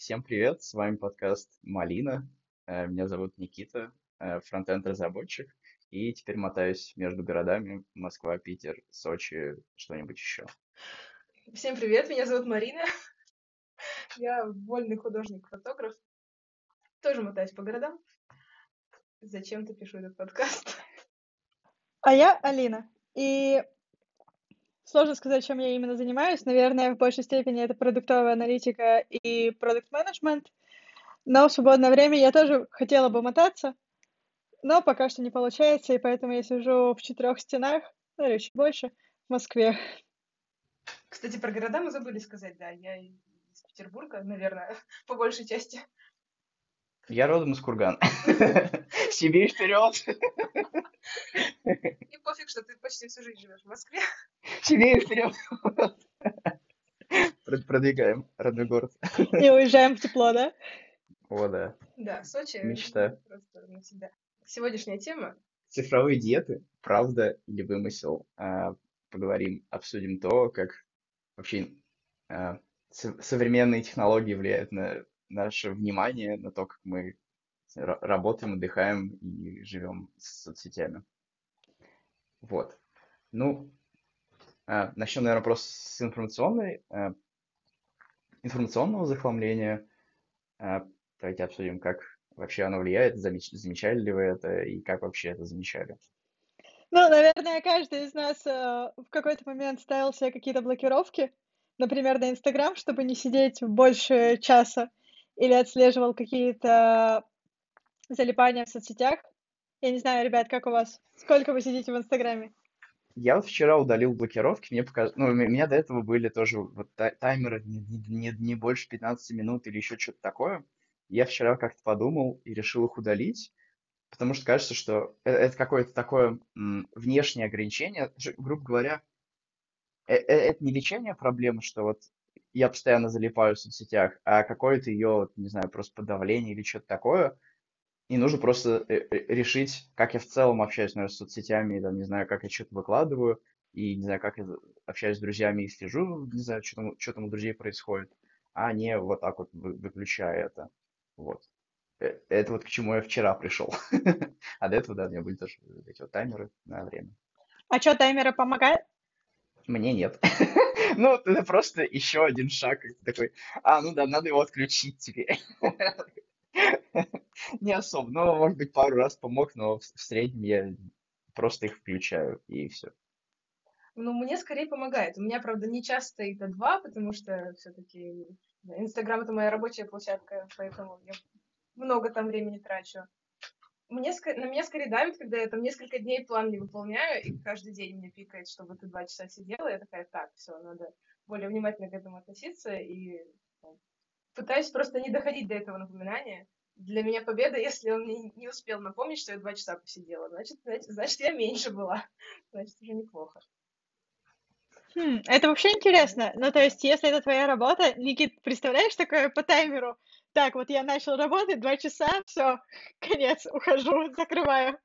Всем привет, с вами подкаст «Малина». Э, Меня зовут Никита, э, фронтенд-разработчик, и теперь мотаюсь между городами Москва, Питер, Сочи, что-нибудь еще. Всем привет, меня зовут Марина. Я вольный художник-фотограф. Тоже мотаюсь по городам. Зачем-то пишу этот подкаст. А я Алина. И сложно сказать, чем я именно занимаюсь. Наверное, в большей степени это продуктовая аналитика и продукт-менеджмент. Но в свободное время я тоже хотела бы мотаться, но пока что не получается, и поэтому я сижу в четырех стенах, ну или еще больше, в Москве. Кстати, про города мы забыли сказать, да. Я из Петербурга, наверное, по большей части. Я родом из Кургана. Сибирь вперед! И пофиг, что ты почти всю жизнь живешь в Москве. Сибирь вперед! Прод- Продвигаем родной город. И уезжаем в тепло, да? О, да. Да, Сочи. Мечта. Просто навсегда. Сегодняшняя тема. Цифровые диеты, правда или вымысел? А, Поговорим, обсудим то, как вообще а, со- современные технологии влияют на наше внимание, на то, как мы ра- работаем, отдыхаем и живем с соцсетями. Вот. Ну, а, начнем, наверное, просто с информационной, а, информационного захламления. А, Давайте обсудим, как вообще оно влияет, замеч- замечали ли вы это и как вообще это замечали. Ну, наверное, каждый из нас э, в какой-то момент ставил себе какие-то блокировки, например, на Инстаграм, чтобы не сидеть больше часа, или отслеживал какие-то залипания в соцсетях. Я не знаю, ребят, как у вас? Сколько вы сидите в Инстаграме? Я вот вчера удалил блокировки, мне показалось, ну, у меня до этого были тоже вот тай- таймеры не, не, не- больше 15 минут или еще что-то такое. Я вчера как-то подумал и решил их удалить, потому что кажется, что э- это какое-то такое внешнее ограничение. Грубо говоря, э- э- это не лечение проблемы, что вот я постоянно залипаю в соцсетях, а какое-то ее, не знаю, просто подавление или что-то такое. И нужно просто э, э, решить, как я в целом общаюсь, наверное, с соцсетями, там, не знаю, как я что-то выкладываю, и, не знаю, как я общаюсь с друзьями и слежу, не знаю, что там, что там у друзей происходит, а не вот так вот вы- выключая это. Вот. Э, Это вот к чему я вчера пришел. А до этого, да, у меня были тоже эти вот таймеры на время. А что, таймеры помогают? Мне нет. Ну, это просто еще один шаг. Такой, а, ну да, надо его отключить теперь. Не особо. Ну, может быть, пару раз помог, но в среднем я просто их включаю, и все. Ну, мне скорее помогает. У меня, правда, не часто стоит два, потому что все-таки Инстаграм это моя рабочая площадка, поэтому я много там времени трачу. Мне, на меня скорее давит, когда я там несколько дней план не выполняю, и каждый день мне пикает, чтобы ты два часа сидела. Я такая, так, все, надо более внимательно к этому относиться. И ну, пытаюсь просто не доходить до этого напоминания. Для меня победа, если он мне не успел напомнить, что я два часа посидела. Значит, значит, значит я меньше была. Значит, уже неплохо. Хм, это вообще интересно. Ну, то есть, если это твоя работа, Никит, представляешь такое по таймеру? Так, вот я начал работать, два часа, все, конец, ухожу, закрываю.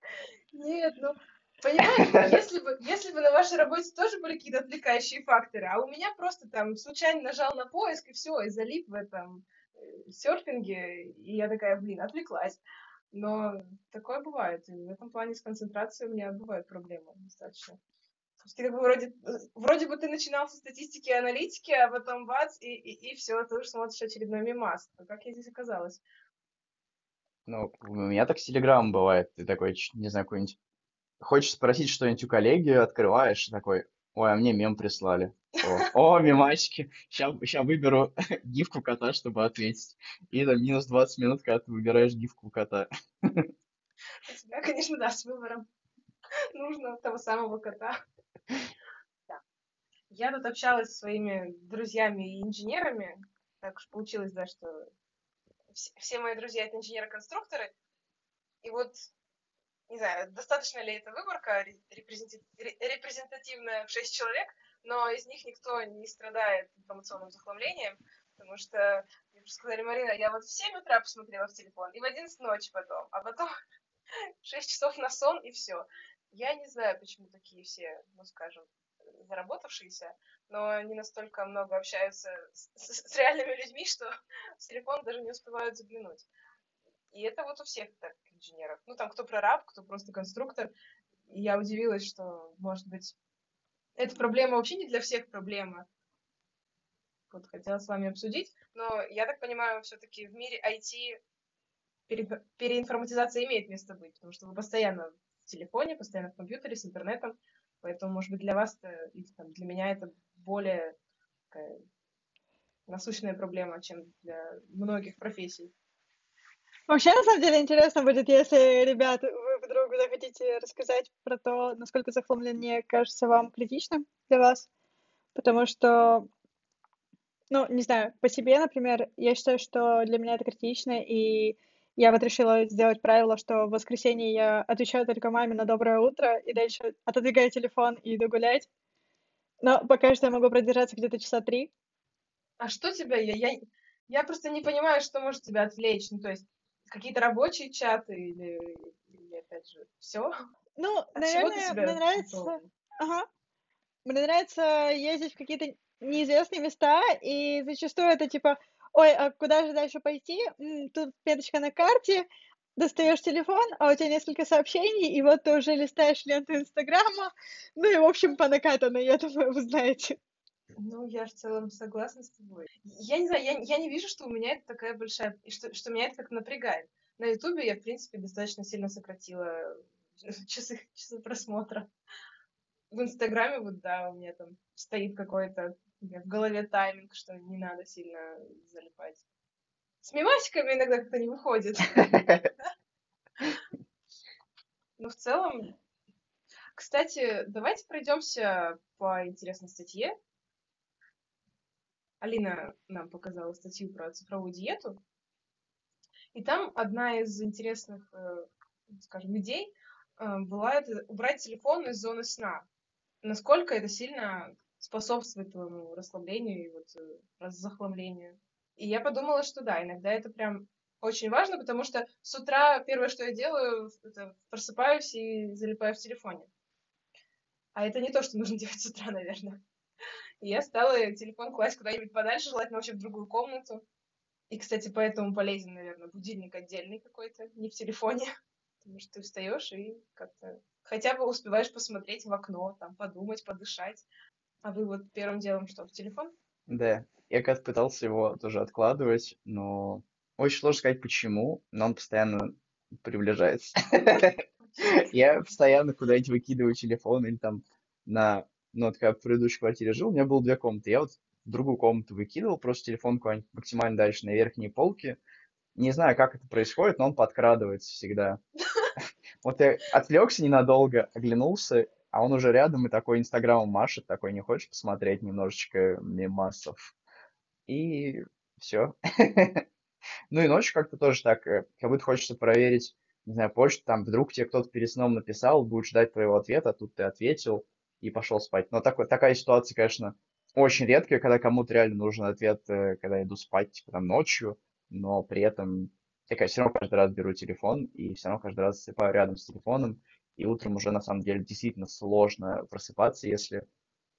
Нет, ну, понимаешь, если бы, если бы на вашей работе тоже были какие-то отвлекающие факторы, а у меня просто там случайно нажал на поиск, и все, и залип в этом э, серфинге, и я такая, блин, отвлеклась. Но такое бывает, и в этом плане с концентрацией у меня бывают проблемы достаточно. Ты как бы вроде, вроде бы ты начинал со статистики и аналитики, а потом бац, и, и, и все, ты уже смотришь очередной мимас. А Как я здесь оказалась? Ну, у меня так с Телеграмом бывает. Ты такой, не знаю, какой-нибудь... Хочешь спросить что-нибудь у коллеги, открываешь, такой, ой, а мне мем прислали. О, о мемасики. Сейчас выберу гифку кота, чтобы ответить. И там минус 20 минут, когда ты выбираешь гифку кота. У тебя, конечно, да, с выбором нужно того самого кота. Я тут общалась со своими друзьями и инженерами. Так уж получилось, да, что вс- все мои друзья это инженеры-конструкторы. И вот, не знаю, достаточно ли эта выборка репрезентативная в 6 человек, но из них никто не страдает информационным захламлением, потому что мне сказали, Марина, я вот в 7 утра посмотрела в телефон, и в 11 ночи потом, а потом 6 часов на сон, и все. Я не знаю, почему такие все, ну, скажем, заработавшиеся, но не настолько много общаются с, с, с реальными людьми, что в телефон даже не успевают заглянуть. И это вот у всех так инженеров. Ну, там кто прораб, кто просто конструктор. И я удивилась, что, может быть, эта проблема вообще не для всех проблема. Вот хотела с вами обсудить. Но я так понимаю, все-таки в мире IT пере, переинформатизация имеет место быть, потому что вы постоянно в телефоне, постоянно в компьютере, с интернетом. Поэтому, может быть, для вас или там, для меня это более такая насущная проблема, чем для многих профессий. Вообще, на самом деле, интересно будет, если, ребят, вы вдруг захотите рассказать про то, насколько захламление кажется вам критичным для вас. Потому что, ну, не знаю, по себе, например, я считаю, что для меня это критично, и я вот решила сделать правило, что в воскресенье я отвечаю только маме на доброе утро, и дальше отодвигаю телефон и иду гулять. Но пока что я могу продержаться где-то часа три. А что тебя... Я, я, я просто не понимаю, что может тебя отвлечь. Ну, то есть, какие-то рабочие чаты или, или опять же, все? Ну, От наверное, мне нравится... Ага. Мне нравится ездить в какие-то неизвестные места, и зачастую это типа, ой, а куда же дальше пойти? Тут меточка на карте, достаешь телефон, а у тебя несколько сообщений, и вот ты уже листаешь ленту Инстаграма, ну и, в общем, по накатанной, я думаю, вы знаете. Ну, я в целом согласна с тобой. Я не знаю, я, я не вижу, что у меня это такая большая... Что, что меня это как напрягает. На Ютубе я, в принципе, достаточно сильно сократила часы, часы просмотра. В Инстаграме вот, да, у меня там стоит какой-то в голове тайминг, что не надо сильно залипать. С мемасиками иногда как-то не выходит. Но в целом... Кстати, давайте пройдемся по интересной статье, Алина нам показала статью про цифровую диету. И там одна из интересных, э, скажем, идей э, была это убрать телефон из зоны сна. Насколько это сильно способствует твоему расслаблению и вот э, раззахламлению. И я подумала, что да, иногда это прям очень важно, потому что с утра первое, что я делаю, это просыпаюсь и залипаю в телефоне. А это не то, что нужно делать с утра, наверное. И я стала телефон класть куда-нибудь подальше, желательно вообще в другую комнату. И, кстати, поэтому полезен, наверное, будильник отдельный какой-то, не в телефоне. Потому что ты встаешь и как-то хотя бы успеваешь посмотреть в окно, там, подумать, подышать. А вы вот первым делом что, в телефон? Да, я как-то пытался его тоже откладывать, но очень сложно сказать почему, но он постоянно приближается. Я постоянно куда-нибудь выкидываю телефон или там на ну, вот когда в предыдущей квартире жил, у меня было две комнаты. Я вот в другую комнату выкидывал просто телефон куда-нибудь максимально дальше на верхние полки. Не знаю, как это происходит, но он подкрадывается всегда. Вот я отвлекся ненадолго, оглянулся, а он уже рядом и такой инстаграмом машет, такой, не хочешь посмотреть немножечко мемасов? И все. Ну и ночью как-то тоже так, э, как будто хочется проверить, не знаю, почту, там вдруг тебе кто-то перед сном написал, будет ждать твоего ответа, а тут ты ответил, и пошел спать. Но так, такая ситуация, конечно, очень редкая, когда кому-то реально нужен ответ, э, когда иду спать, типа, там, ночью, но при этом я, конечно, все равно каждый раз беру телефон и все равно каждый раз засыпаю рядом с телефоном, и утром уже, на самом деле, действительно сложно просыпаться, если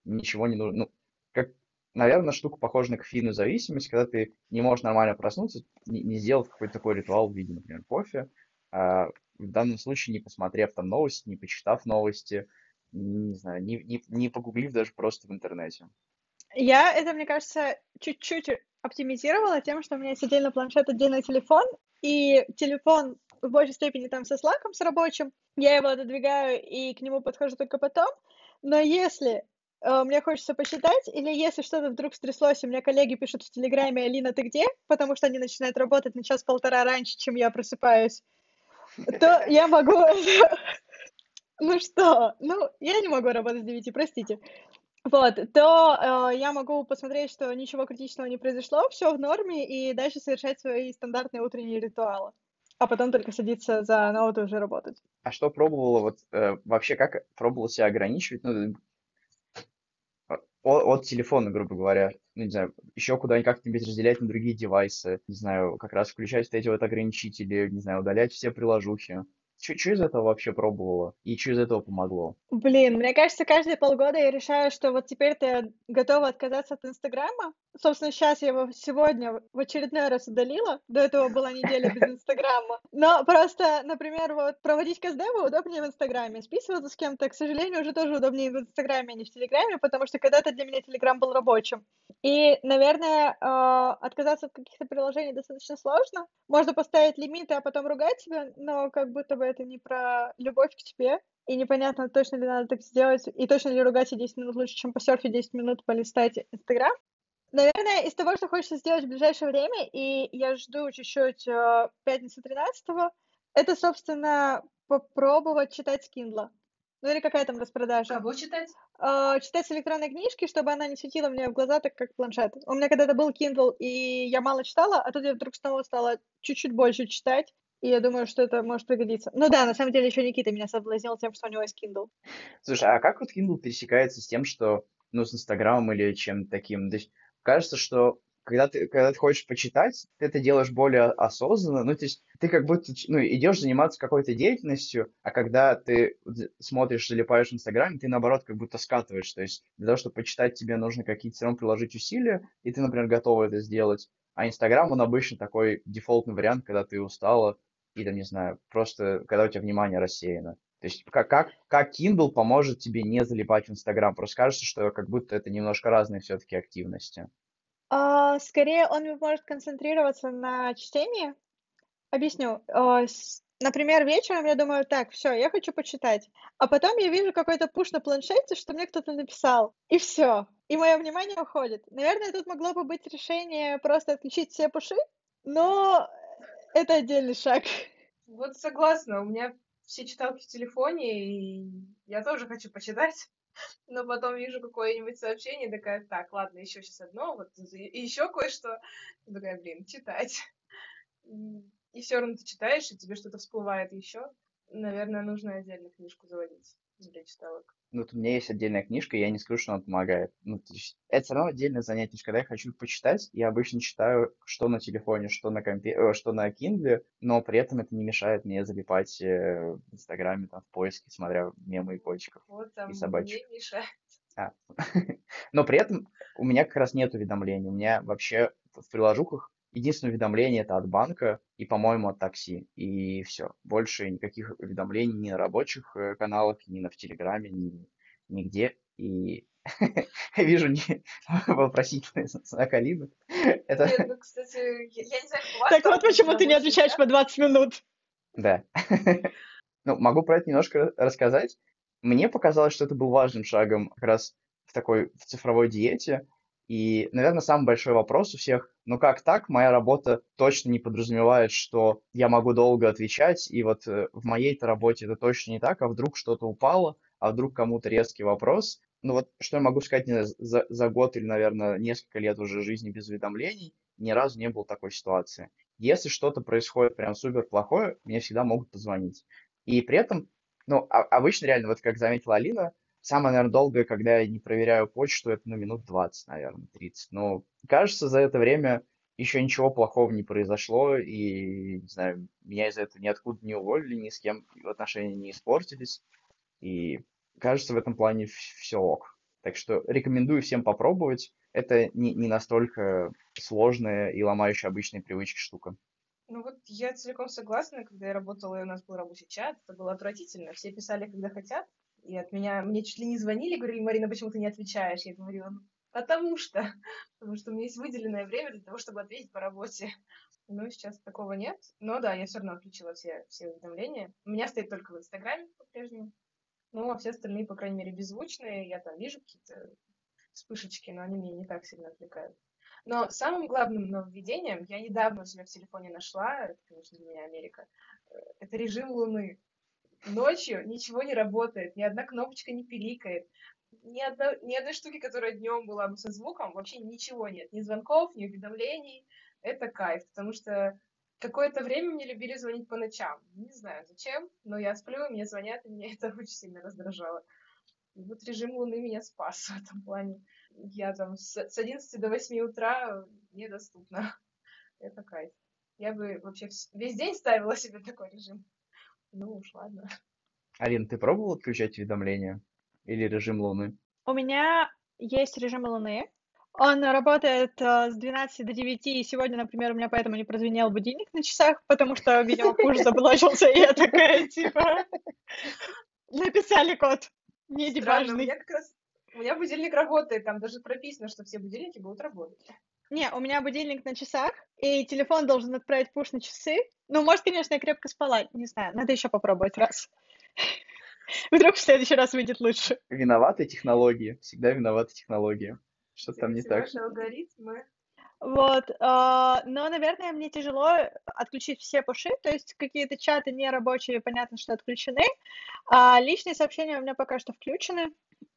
ничего не нужно. Ну, как, наверное, штука похожа на кофейную зависимость, когда ты не можешь нормально проснуться, не, не сделав какой-то такой ритуал в виде, например, кофе, а в данном случае не посмотрев там новости, не почитав новости, не знаю, не, не, не погуглив даже просто в интернете. Я это, мне кажется, чуть-чуть оптимизировала тем, что у меня есть отдельно планшет, отдельный телефон, и телефон в большей степени там со слаком, с рабочим, я его отодвигаю и к нему подхожу только потом, но если э, мне хочется посчитать, или если что-то вдруг стряслось, и мне коллеги пишут в Телеграме, Алина, ты где? Потому что они начинают работать на час-полтора раньше, чем я просыпаюсь, то я могу ну что? Ну, я не могу работать с 9, простите. Вот, то э, я могу посмотреть, что ничего критичного не произошло, все в норме, и дальше совершать свои стандартные утренние ритуалы. А потом только садиться за ноут и уже работать. А что пробовала, вот э, вообще как пробовала себя ограничивать? Ну, от, от телефона, грубо говоря, ну, не знаю, еще куда-нибудь как-нибудь разделять на другие девайсы, не знаю, как раз включать вот эти вот ограничители, не знаю, удалять все приложухи. Что из этого вообще пробовала? И что из этого помогло? Блин, мне кажется, каждые полгода я решаю, что вот теперь-то я готова отказаться от Инстаграма. Собственно, сейчас я его сегодня в очередной раз удалила. До этого была неделя без Инстаграма. Но просто, например, вот проводить КСДВ удобнее в Инстаграме. Списываться с кем-то, к сожалению, уже тоже удобнее в Инстаграме, а не в Телеграме, потому что когда-то для меня Телеграм был рабочим. И, наверное, а, отказаться от каких-то приложений достаточно сложно. Можно поставить лимиты, а потом ругать себя, но как будто бы это не про любовь к тебе. И непонятно, точно ли надо так сделать, и точно ли ругать и 10 минут лучше, чем посерфить 10 минут, полистать Инстаграм. Наверное, из того, что хочется сделать в ближайшее время, и я жду чуть-чуть э, пятницы 13 это, собственно, попробовать читать с Kindle. Ну или какая там распродажа? Кого читать? Э, читать с электронной книжки, чтобы она не светила мне в глаза, так как планшет. У меня когда-то был Kindle, и я мало читала, а тут я вдруг снова стала чуть-чуть больше читать. И я думаю, что это может пригодиться. Ну да, на самом деле еще Никита меня соблазнил тем, что у него есть Kindle. Слушай, а как вот Kindle пересекается с тем, что, ну, с Инстаграмом или чем-то таким? То есть кажется, что когда ты, когда ты хочешь почитать, ты это делаешь более осознанно, ну, то есть ты как будто, ну, идешь заниматься какой-то деятельностью, а когда ты смотришь, залипаешь в Инстаграме, ты, наоборот, как будто скатываешь, то есть для того, чтобы почитать, тебе нужно какие-то все равно приложить усилия, и ты, например, готова это сделать, а Инстаграм, он обычно такой дефолтный вариант, когда ты устала, и там, не знаю, просто когда у тебя внимание рассеяно. То есть как, как, как Kindle поможет тебе не залипать в Инстаграм? Просто кажется, что как будто это немножко разные все-таки активности. А, скорее, он может концентрироваться на чтении. Объясню. А, Например, вечером я думаю, так, все, я хочу почитать. А потом я вижу какой-то пуш на планшете, что мне кто-то написал. И все. И мое внимание уходит. Наверное, тут могло бы быть решение просто отключить все пуши, но это отдельный шаг. Вот согласна, у меня все читалки в телефоне, и я тоже хочу почитать. Но потом вижу какое-нибудь сообщение, такая, так, ладно, еще сейчас одно, вот и еще кое-что. Такая, блин, читать. И все равно ты читаешь, и тебе что-то всплывает еще. Наверное, нужно отдельно книжку заводить для читалок. Ну, вот у меня есть отдельная книжка, и я не скажу, что она помогает. Ну, то есть, это все равно отдельное занятие. Когда я хочу почитать, я обычно читаю что на телефоне, что на компе, э, что на Kindle, но при этом это не мешает мне залипать э, в Инстаграме, там, в поиске, смотря мемы и котиков, Вот там и собачек. мне мешает. А. Но при этом у меня как раз нет уведомлений. У меня вообще в приложухах единственное уведомление это от банка и, по-моему, от такси. И все. Больше никаких уведомлений ни на рабочих э, каналах, ни на в Телеграме, ни нигде. И вижу не... вопросительный знак Алины. Это... Нет, ну, кстати, я, я не знаю, вас Так вот почему ты не отвечаешь по 20 минут. Да. Ну, могу про это немножко рассказать. Мне показалось, что это был важным шагом как раз в такой в цифровой диете. И, наверное, самый большой вопрос у всех, ну как так? Моя работа точно не подразумевает, что я могу долго отвечать, и вот э, в моей-то работе это точно не так, а вдруг что-то упало, а вдруг кому-то резкий вопрос. Ну вот что я могу сказать, за, за год или, наверное, несколько лет уже жизни без уведомлений, ни разу не было такой ситуации. Если что-то происходит прям супер плохое, мне всегда могут позвонить. И при этом, ну, а- обычно реально, вот как заметила Алина, самое, наверное, долгое, когда я не проверяю почту, это, ну, минут 20, наверное, 30. Но кажется, за это время еще ничего плохого не произошло, и, не знаю, меня из-за этого ниоткуда не уволили, ни с кем отношения не испортились. И кажется, в этом плане все ок. Так что рекомендую всем попробовать. Это не, не настолько сложная и ломающая обычные привычки штука. Ну вот я целиком согласна, когда я работала, и у нас был рабочий чат, это было отвратительно. Все писали, когда хотят, и от меня, мне чуть ли не звонили, говорили, Марина, почему ты не отвечаешь? Я говорила, ну, потому что, потому что у меня есть выделенное время для того, чтобы ответить по работе. Ну, сейчас такого нет. Но да, я все равно отключила все, все уведомления. У меня стоит только в Инстаграме по-прежнему. Ну, а все остальные, по крайней мере, беззвучные. Я там вижу какие-то вспышечки, но они меня не так сильно отвлекают. Но самым главным нововведением я недавно у себя в телефоне нашла, это, конечно, для меня Америка, э, это режим Луны. Ночью ничего не работает, ни одна кнопочка не пиликает, ни, одно, ни одной штуки, которая днем была бы со звуком, вообще ничего нет. Ни звонков, ни уведомлений. Это кайф, потому что какое-то время мне любили звонить по ночам. Не знаю зачем, но я сплю, мне звонят, и меня это очень сильно раздражало. И вот режим Луны меня спас в этом плане. Я там с, с 11 до 8 утра недоступна. Это кайф. Я бы вообще весь день ставила себе такой режим. Ну уж ладно. Алин, ты пробовал отключать уведомления? Или режим Луны? У меня есть режим Луны. Он работает э, с 12 до 9, и сегодня, например, у меня поэтому не прозвенел будильник на часах, потому что, видимо, пуш заблочился, и я такая, типа, написали код, не Странно, у дебажный. меня как раз... У меня будильник работает, там даже прописано, что все будильники будут работать. Не, у меня будильник на часах, и телефон должен отправить пуш на часы. Ну, может, конечно, я крепко спала, не знаю, надо еще попробовать раз. Вдруг в следующий раз выйдет лучше. Виноваты технологии. Всегда виноваты технологии. Что-то там не так. алгоритмы. Вот, а, но, наверное, мне тяжело отключить все пуши, то есть какие-то чаты нерабочие, понятно, что отключены, а личные сообщения у меня пока что включены,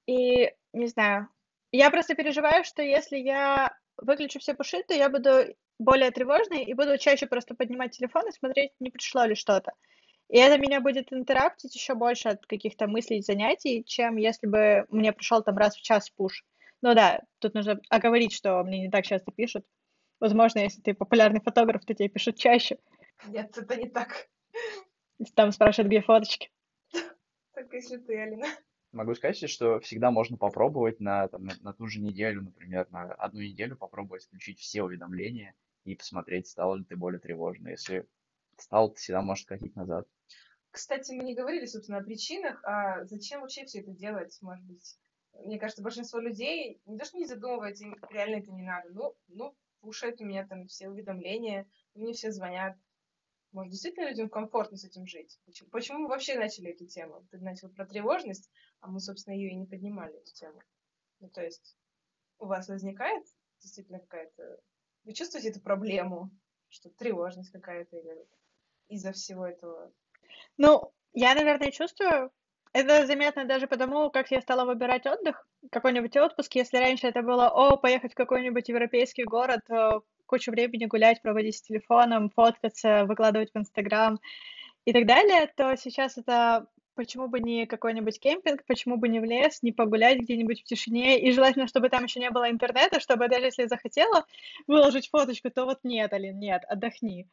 и не знаю, я просто переживаю, что если я выключу все пуши, то я буду более тревожной и буду чаще просто поднимать телефон и смотреть, не пришло ли что-то. И это меня будет интерактить еще больше от каких-то мыслей занятий, чем если бы мне пришел там раз в час пуш. Ну да, тут нужно оговорить, что мне не так часто пишут. Возможно, если ты популярный фотограф, то тебе пишут чаще. Нет, это не так. Там спрашивают, где фоточки. Только если ты, Алина. Могу сказать, что всегда можно попробовать на, там, на, ту же неделю, например, на одну неделю попробовать включить все уведомления и посмотреть, стал ли ты более тревожный. Если стал, ты всегда можешь скатить назад. Кстати, мы не говорили, собственно, о причинах, а зачем вообще все это делать, может быть. Мне кажется, большинство людей не то, что не задумывается, им реально это не надо. Ну, ну, пушают у меня там все уведомления, мне все звонят. Может, действительно людям комфортно с этим жить? Почему, почему мы вообще начали эту тему? Ты начал про тревожность, а мы, собственно, ее и не поднимали, эту тему. Ну, то есть, у вас возникает действительно какая-то... Вы чувствуете эту проблему, что тревожность какая-то или из-за всего этого? Ну, я, наверное, чувствую. Это заметно даже потому, как я стала выбирать отдых, какой-нибудь отпуск. Если раньше это было, о, поехать в какой-нибудь европейский город, кучу времени гулять, проводить с телефоном, фоткаться, выкладывать в Инстаграм и так далее, то сейчас это почему бы не какой-нибудь кемпинг, почему бы не в лес, не погулять где-нибудь в тишине, и желательно, чтобы там еще не было интернета, чтобы даже если я захотела выложить фоточку, то вот нет, Алин, нет, отдохни.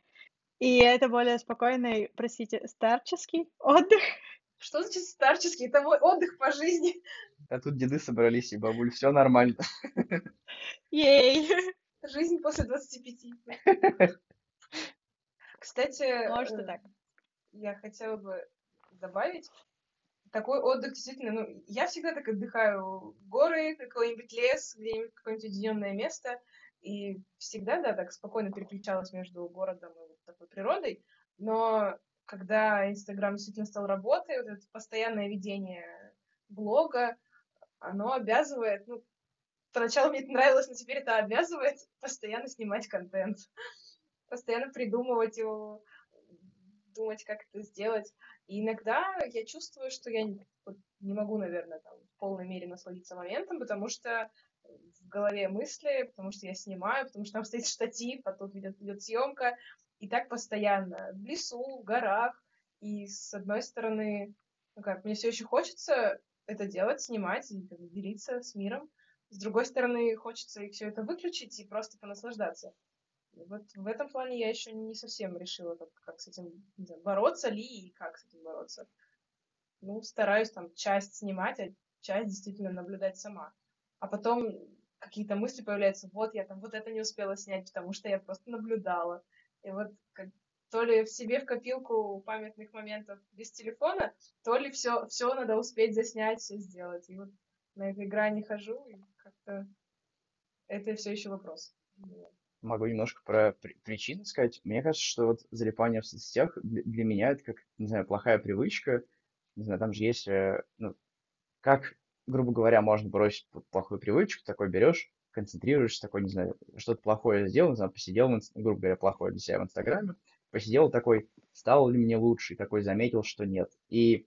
И это более спокойный, простите, старческий отдых. Что значит старческий? Это мой отдых по жизни. А тут деды собрались, и бабуль, все нормально. Ей! Жизнь после 25. Кстати, Может и э, так. я хотела бы добавить, такой отдых действительно, ну, я всегда так отдыхаю, горы, какой-нибудь лес, где-нибудь какое-нибудь уединенное место, и всегда, да, так спокойно переключалась между городом и вот такой природой, но когда Инстаграм действительно стал работой, вот это постоянное ведение блога, оно обязывает, ну, поначалу мне это нравилось, но теперь это обязывает постоянно снимать контент, постоянно придумывать его, думать, как это сделать. И иногда я чувствую, что я не, могу, наверное, там, в полной мере насладиться моментом, потому что в голове мысли, потому что я снимаю, потому что там стоит штатив, а тут идет, идет съемка, и так постоянно, в лесу, в горах, и с одной стороны, ну как, мне все еще хочется это делать, снимать и делиться с миром, с другой стороны, хочется и все это выключить и просто понаслаждаться. Вот в этом плане я еще не совсем решила, как, как с этим знаю, бороться ли и как с этим бороться. Ну, стараюсь там часть снимать, а часть действительно наблюдать сама. А потом какие-то мысли появляются, вот я там вот это не успела снять, потому что я просто наблюдала. И вот как, то ли в себе в копилку памятных моментов без телефона, то ли все, все надо успеть заснять, все сделать. И вот на этой грани хожу, и как-то это все еще вопрос. Могу немножко про при- причины сказать. Мне кажется, что вот залипание в соцсетях для, меня это как, не знаю, плохая привычка. Не знаю, там же есть, э, ну, как, грубо говоря, можно бросить плохую привычку, такой берешь, концентрируешься, такой, не знаю, что-то плохое сделал, не знаю, посидел, грубо говоря, плохое для себя в Инстаграме, посидел такой, стало ли мне лучше, и такой заметил, что нет. И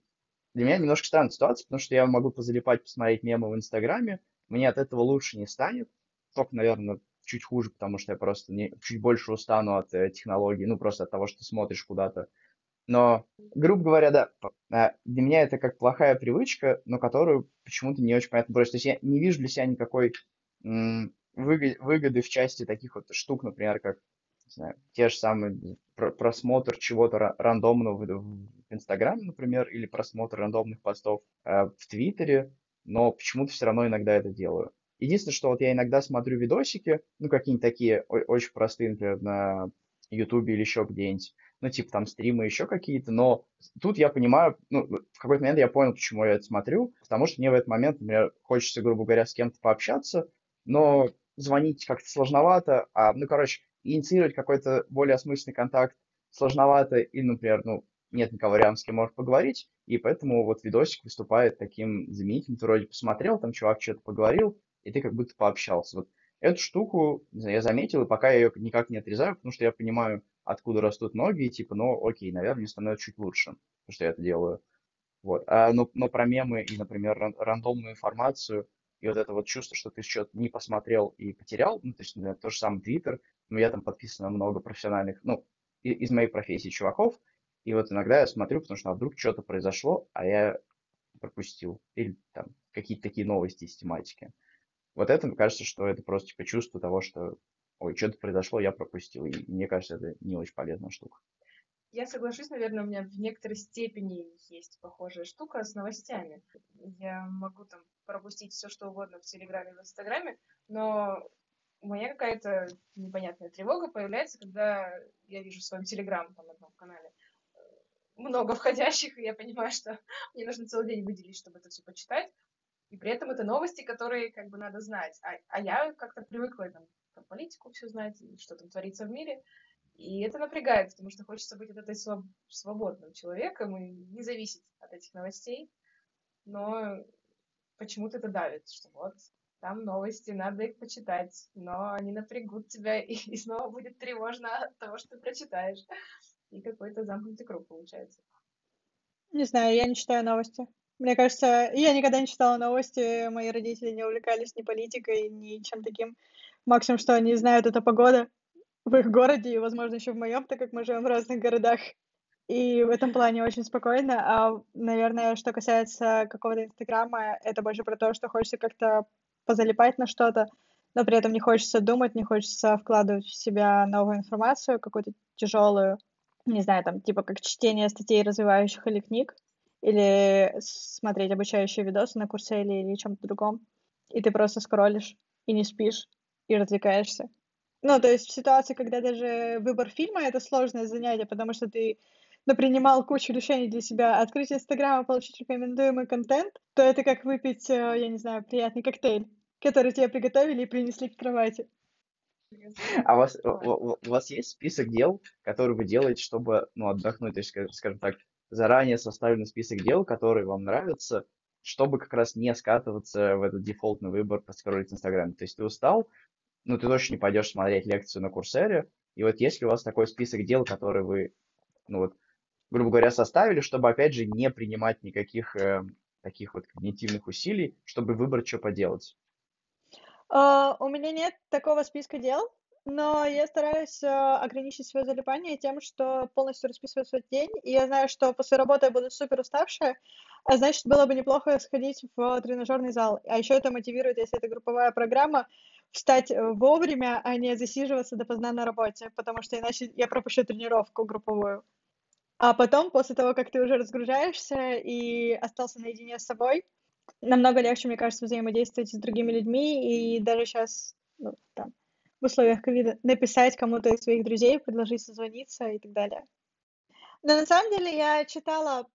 для меня немножко странная ситуация, потому что я могу позалипать, посмотреть мемы в Инстаграме, мне от этого лучше не станет, только, наверное, чуть хуже, потому что я просто не, чуть больше устану от э, технологий, ну, просто от того, что смотришь куда-то. Но, грубо говоря, да, а, для меня это как плохая привычка, но которую почему-то не очень понятно бросить. То есть я не вижу для себя никакой выгоды в части таких вот штук, например, как знаю, те же самые просмотр чего-то рандомного в Инстаграме, например, или просмотр рандомных постов э, в Твиттере, но почему-то все равно иногда это делаю. Единственное, что вот я иногда смотрю видосики, ну, какие-нибудь такие очень простые, например, на Ютубе или еще где-нибудь, ну, типа там стримы, еще какие-то, но тут я понимаю, ну, в какой-то момент я понял, почему я это смотрю, потому что мне в этот момент, например, хочется, грубо говоря, с кем-то пообщаться, но звонить как-то сложновато, а, ну, короче, инициировать какой-то более осмысленный контакт сложновато, и, например, ну, нет никого рядом, с кем может поговорить, и поэтому вот видосик выступает таким заменителем, ты вроде посмотрел, там чувак что-то поговорил, и ты как будто пообщался. Вот эту штуку я заметил, и пока я ее никак не отрезаю, потому что я понимаю, откуда растут ноги, и типа, ну, окей, наверное, мне становится чуть лучше, потому что я это делаю. Вот. А, но, но про мемы и, например, ран- рандомную информацию, и вот это вот чувство, что ты что-то не посмотрел и потерял, ну, то есть, например, то же самое Твиттер, но я там подписан на много профессиональных, ну, из моей профессии чуваков, и вот иногда я смотрю, потому что а вдруг что-то произошло, а я пропустил. Или там какие-то такие новости из тематики. Вот это, мне кажется, что это просто типа чувство того, что ой, что-то произошло, я пропустил. И мне кажется, это не очень полезная штука. Я соглашусь, наверное, у меня в некоторой степени есть похожая штука с новостями. Я могу там пропустить все, что угодно в Телеграме, в Инстаграме, но у меня какая-то непонятная тревога появляется, когда я вижу в своем Телеграм, там, одном канале, много входящих, и я понимаю, что мне нужно целый день выделить, чтобы это все почитать. И при этом это новости, которые как бы надо знать. А, а я как-то привыкла там, там, политику все знать, и что там творится в мире. И это напрягает, потому что хочется быть вот этой своб- свободным человеком и не зависеть от этих новостей. Но почему-то это давит, что вот там новости, надо их почитать, но они напрягут тебя, и, и снова будет тревожно от того, что ты прочитаешь. И какой-то замкнутый круг получается. Не знаю, я не читаю новости. Мне кажется, я никогда не читала новости, мои родители не увлекались ни политикой, ни чем таким. Максимум, что они знают, это погода в их городе и, возможно, еще в моем, так как мы живем в разных городах. И в этом плане очень спокойно. А, наверное, что касается какого-то Инстаграма, это больше про то, что хочется как-то позалипать на что-то, но при этом не хочется думать, не хочется вкладывать в себя новую информацию, какую-то тяжелую, не знаю, там, типа как чтение статей развивающих или книг, или смотреть обучающие видосы на Курсейле или чем-то другом, и ты просто скроллишь и не спишь, и развлекаешься. Ну, то есть в ситуации, когда даже выбор фильма — это сложное занятие, потому что ты ну, принимал кучу решений для себя, открыть Инстаграм и получить рекомендуемый контент, то это как выпить, э, я не знаю, приятный коктейль, который тебе приготовили и принесли к кровати. А у вас, у, у вас есть список дел, которые вы делаете, чтобы ну, отдохнуть? То есть, скажем так, заранее составленный список дел, которые вам нравятся, чтобы как раз не скатываться в этот дефолтный выбор поскроллить Инстаграм. То есть ты устал, ну ты точно не пойдешь смотреть лекцию на Курсере, и вот если у вас такой список дел, которые вы, ну вот, грубо говоря, составили, чтобы, опять же, не принимать никаких э, таких вот когнитивных усилий, чтобы выбрать, что поделать. Uh, у меня нет такого списка дел, но я стараюсь uh, ограничить свое залипание тем, что полностью расписываю свой день. И я знаю, что после работы я буду супер уставшая, а значит, было бы неплохо сходить в тренажерный зал. А еще это мотивирует, если это групповая программа, встать э, вовремя, а не засиживаться допоздна на работе, потому что иначе я пропущу тренировку групповую. А потом, после того, как ты уже разгружаешься и остался наедине с собой, намного легче, мне кажется, взаимодействовать с другими людьми, и даже сейчас, ну, там, в условиях ковида, написать кому-то из своих друзей, предложить созвониться и так далее. Но на самом деле я читала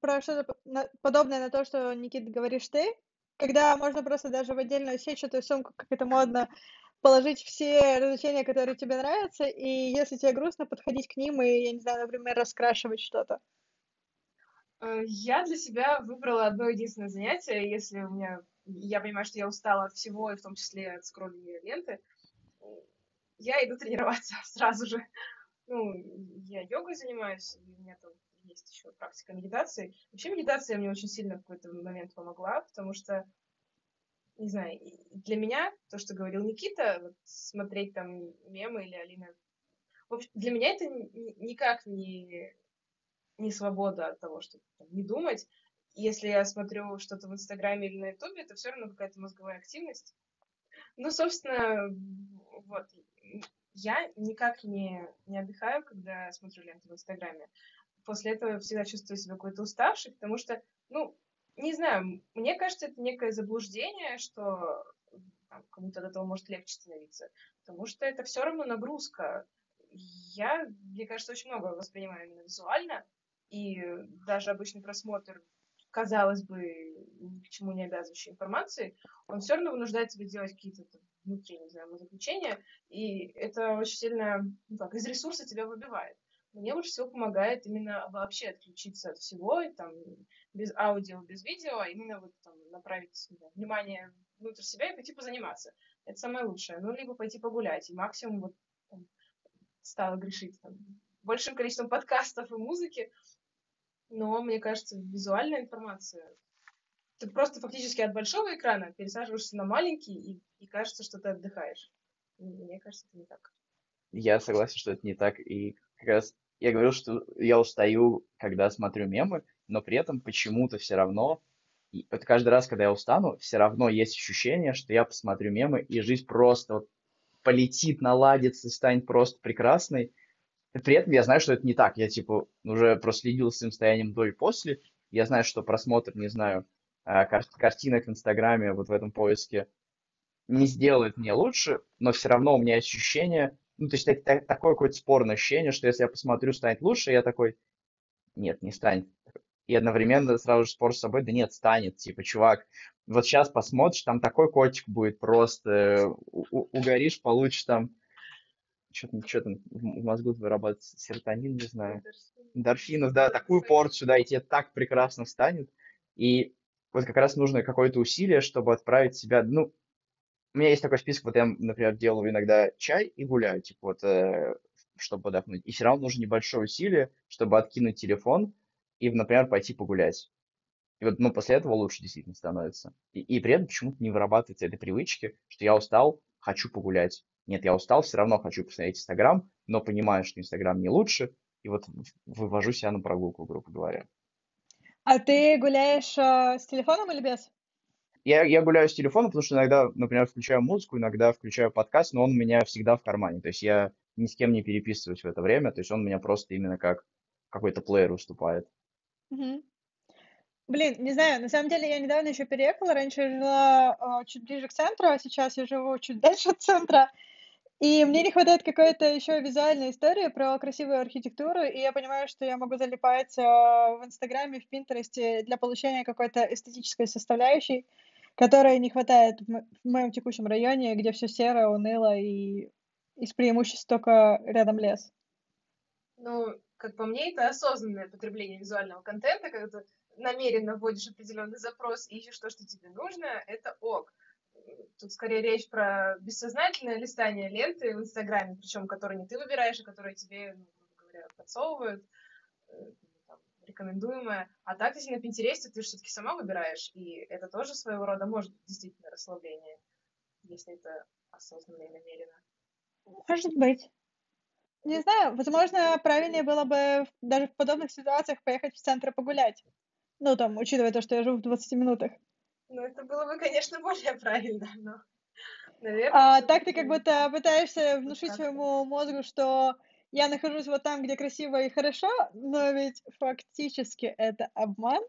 про что-то подобное на то, что, Никит, говоришь ты, когда можно просто даже в отдельную сетчатую сумку, как это модно, положить все развлечения, которые тебе нравятся, и если тебе грустно, подходить к ним и, я не знаю, например, раскрашивать что-то. Э, я для себя выбрала одно единственное занятие, если у меня... Я понимаю, что я устала от всего, и в том числе от скроллинга ленты. Я иду тренироваться сразу же. Ну, я йогой занимаюсь, и у меня там есть еще практика медитации. Вообще медитация мне очень сильно в какой-то момент помогла, потому что, не знаю, для меня то, что говорил Никита, вот смотреть там мемы или Алина, в общем, для меня это никак не не свобода от того, чтобы там, не думать. Если я смотрю что-то в Инстаграме или на Ютубе, это все равно какая-то мозговая активность. Ну, собственно, вот. я никак не, не отдыхаю, когда смотрю ленту в Инстаграме. После этого всегда чувствую себя какой-то уставшей, потому что, ну, не знаю, мне кажется, это некое заблуждение, что кому-то от этого может легче становиться, потому что это все равно нагрузка. Я, мне кажется, очень много воспринимаю именно визуально, и даже обычный просмотр, казалось бы, ни к чему не обязывающей информации, он все равно вынуждает тебя делать какие-то внутри, не заключения, и это очень сильно, ну как, из ресурса тебя выбивает. Мне лучше всего помогает именно вообще отключиться от всего, и, там, без аудио, без видео, а именно вот там направить знаю, внимание внутрь себя и пойти позаниматься. Это самое лучшее. Ну, либо пойти погулять, и максимум вот там, стала грешить там, большим количеством подкастов и музыки, но, мне кажется, визуальная информация ты просто фактически от большого экрана пересаживаешься на маленький, и, и кажется, что ты отдыхаешь. Мне кажется, это не так. Я согласен, что это не так. И как раз я говорил, что я устаю, когда смотрю мемы, но при этом почему-то все равно, и вот каждый раз, когда я устану, все равно есть ощущение, что я посмотрю мемы, и жизнь просто вот полетит, наладится, станет просто прекрасной. При этом я знаю, что это не так. Я, типа, уже проследил с своим состоянием до и после. Я знаю, что просмотр, не знаю, а, кар- картинок в Инстаграме вот в этом поиске не сделает мне лучше, но все равно у меня ощущение, ну, то есть так, так, такое какое-то спорное ощущение, что если я посмотрю, станет лучше, я такой, нет, не станет. И одновременно сразу же спор с собой, да нет, станет, типа, чувак, вот сейчас посмотришь, там такой котик будет просто, у- угоришь, получишь там, что там, что там в мозгу вырабатывать, серотонин, не знаю, эндорфинов, да, такую порцию, да, и тебе так прекрасно станет. И вот как раз нужно какое-то усилие, чтобы отправить себя, ну, у меня есть такой список, вот я, например, делаю иногда чай и гуляю, типа вот, э, чтобы отдохнуть. И все равно нужно небольшое усилие, чтобы откинуть телефон и, например, пойти погулять. И вот, ну, после этого лучше действительно становится. И, и при этом почему-то не вырабатывается этой привычки, что я устал, хочу погулять. Нет, я устал, все равно хочу посмотреть Инстаграм, но понимаю, что Инстаграм не лучше, и вот вывожу себя на прогулку, грубо говоря. А ты гуляешь э, с телефоном или без? Я, я гуляю с телефоном, потому что иногда, например, включаю музыку, иногда включаю подкаст, но он у меня всегда в кармане. То есть я ни с кем не переписываюсь в это время, то есть он у меня просто именно как какой-то плеер выступает. Угу. Блин, не знаю, на самом деле я недавно еще переехала, раньше я жила э, чуть ближе к центру, а сейчас я живу чуть дальше от центра. И мне не хватает какой-то еще визуальной истории про красивую архитектуру, и я понимаю, что я могу залипать э, в Инстаграме, в Пинтересте для получения какой-то эстетической составляющей, которой не хватает в, мо- в моем текущем районе, где все серо, уныло и из преимуществ только рядом лес. Ну, как по мне, это осознанное потребление визуального контента, когда ты намеренно вводишь определенный запрос и ищешь то, что тебе нужно, это ок. Тут скорее речь про бессознательное листание ленты в Инстаграме, причем которые не ты выбираешь, а которые тебе, ну, говоря, подсовывают, э, там, рекомендуемое. А так, если на Пинтересте ты все-таки сама выбираешь, и это тоже своего рода может быть действительно расслабление, если это осознанно и намеренно. Может быть. Не знаю, возможно, правильнее было бы даже в подобных ситуациях поехать в центр погулять. Ну, там, учитывая то, что я живу в 20 минутах. Ну, это было бы, конечно, более правильно, но, наверное... А так ты как будто пытаешься внушить своему мозгу, что я нахожусь вот там, где красиво и хорошо, но ведь фактически это обман.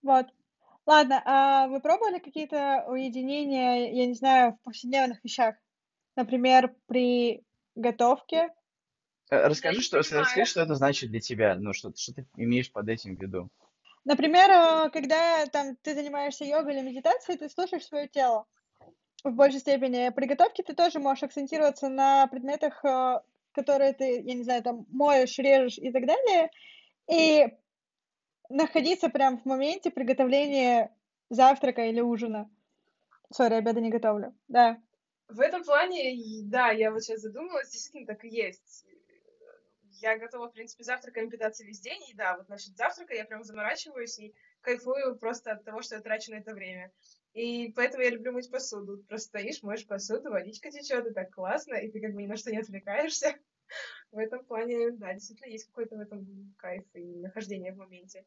Вот. Ладно, а вы пробовали какие-то уединения, я не знаю, в повседневных вещах? Например, при готовке? Расскажи, что, расскажи, что это значит для тебя, ну, что, что ты имеешь под этим в виду? Например, э, когда там ты занимаешься йогой или медитацией, ты слушаешь свое тело в большей степени. При готовке ты тоже можешь акцентироваться на предметах, э, которые ты, я не знаю, там моешь, режешь и так далее, и находиться прям в моменте приготовления завтрака или ужина. Сори, обеда не готовлю. Да. В этом плане, да, я вот сейчас задумалась, действительно так и есть я готова, в принципе, завтраком питаться весь день, и да, вот насчет завтрака я прям заморачиваюсь и кайфую просто от того, что я трачу на это время. И поэтому я люблю мыть посуду. Просто стоишь, моешь посуду, водичка течет, и так классно, и ты как бы ни на что не отвлекаешься. В этом плане, да, действительно есть какой-то в этом кайф и нахождение в моменте.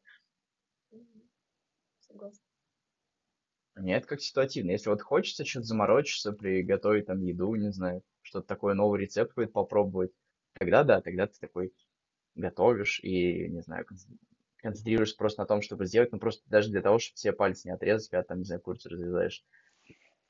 Согласна. Нет, как ситуативно. Если вот хочется что-то заморочиться, приготовить там еду, не знаю, что-то такое, новый рецепт какой-то попробовать, тогда да, тогда ты такой готовишь и, не знаю, концентрируешься просто на том, чтобы сделать, ну просто даже для того, чтобы себе пальцы не отрезать, когда там, не знаю, курицу разрезаешь.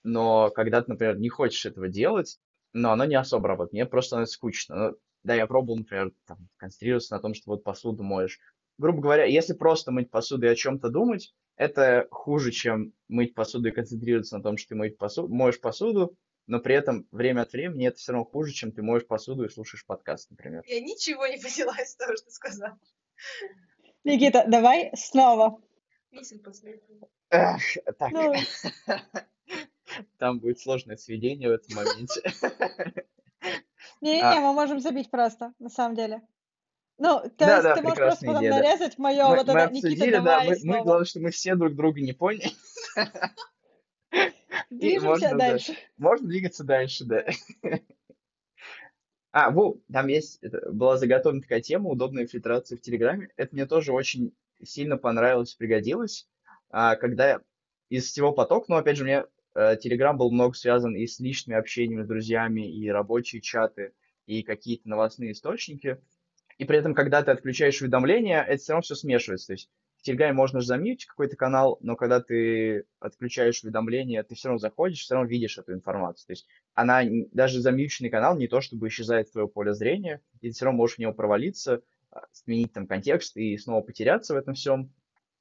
Но когда ты, например, не хочешь этого делать, но оно не особо работает, мне просто становится скучно. Ну, да, я пробовал, например, там, концентрироваться на том, что вот посуду моешь. Грубо говоря, если просто мыть посуду и о чем-то думать, это хуже, чем мыть посуду и концентрироваться на том, что ты моешь посуду, моешь посуду, но при этом время от времени это все равно хуже, чем ты моешь посуду и слушаешь подкаст, например. Я ничего не поняла из того, что сказал. Никита, давай снова. Эх, так, Ну, там будет сложное сведение в этом моменте. не-не-не, А, мы можем забить просто, на самом деле. Ну, то Да, есть да, ты можешь просто потом идея, да. нарезать мое Мы, вот мы это, Никита, обсудили, да, давай мы, мы, снова. главное, что мы все друг друга не поняли, Движемся можно, да, дальше. можно двигаться дальше, да. А, во, там есть, это, была заготовлена такая тема, удобная фильтрация в Телеграме. Это мне тоже очень сильно понравилось, пригодилось. А, когда из всего потока, ну, опять же, мне э, Телеграм был много связан и с личными общениями с друзьями, и рабочие чаты, и какие-то новостные источники. И при этом, когда ты отключаешь уведомления, это все равно все смешивается. То есть в Телеграме можно же замьютить какой-то канал, но когда ты отключаешь уведомления, ты все равно заходишь, все равно видишь эту информацию. То есть она, даже замьюченный канал не то чтобы исчезает из твоего поля зрения, и ты все равно можешь в него провалиться, а, сменить там контекст и снова потеряться в этом всем.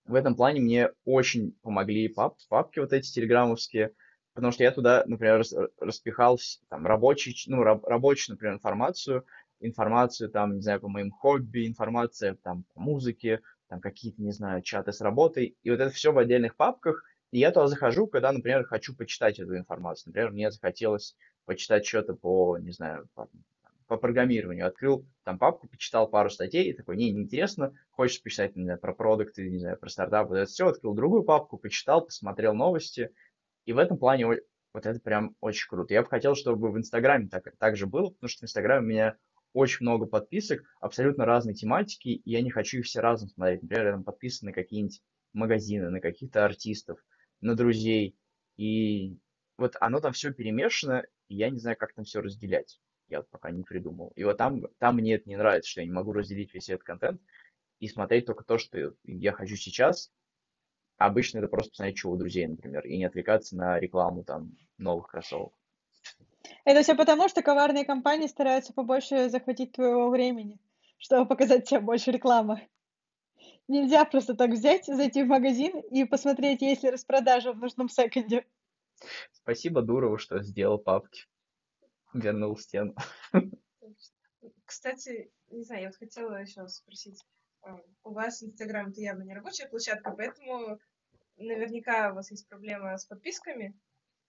В этом плане мне очень помогли пап, папки вот эти телеграммовские, потому что я туда, например, рас- распихал там рабочий, ну, раб- рабочую, например, информацию, информацию там, не знаю, по моим хобби, информация там по музыке, там какие-то, не знаю, чаты с работой, и вот это все в отдельных папках, и я туда захожу, когда, например, хочу почитать эту информацию. Например, мне захотелось почитать что-то по, не знаю, по, по программированию. Открыл там папку, почитал пару статей, и такой, не, неинтересно, хочешь почитать, не знаю, про продукты, не знаю, про стартапы, вот это все, открыл другую папку, почитал, посмотрел новости, и в этом плане вот это прям очень круто. Я бы хотел, чтобы в Инстаграме так, так же было, потому что в Инстаграме у меня очень много подписок, абсолютно разной тематики, и я не хочу их все разом смотреть. Например, там подписан на какие-нибудь магазины, на каких-то артистов, на друзей, и вот оно там все перемешано, и я не знаю, как там все разделять. Я вот пока не придумал. И вот там, там мне это не нравится, что я не могу разделить весь этот контент и смотреть только то, что я хочу сейчас. Обычно это просто посмотреть, что у друзей, например, и не отвлекаться на рекламу там новых кроссовок. Это все потому, что коварные компании стараются побольше захватить твоего времени, чтобы показать тебе больше рекламы. Нельзя просто так взять, зайти в магазин и посмотреть, есть ли распродажа в нужном секунде. Спасибо Дурову, что сделал папки. Вернул стену. Кстати, не знаю, я вот хотела еще спросить. а, У вас Инстаграм это явно не рабочая площадка, поэтому наверняка у вас есть проблема с подписками.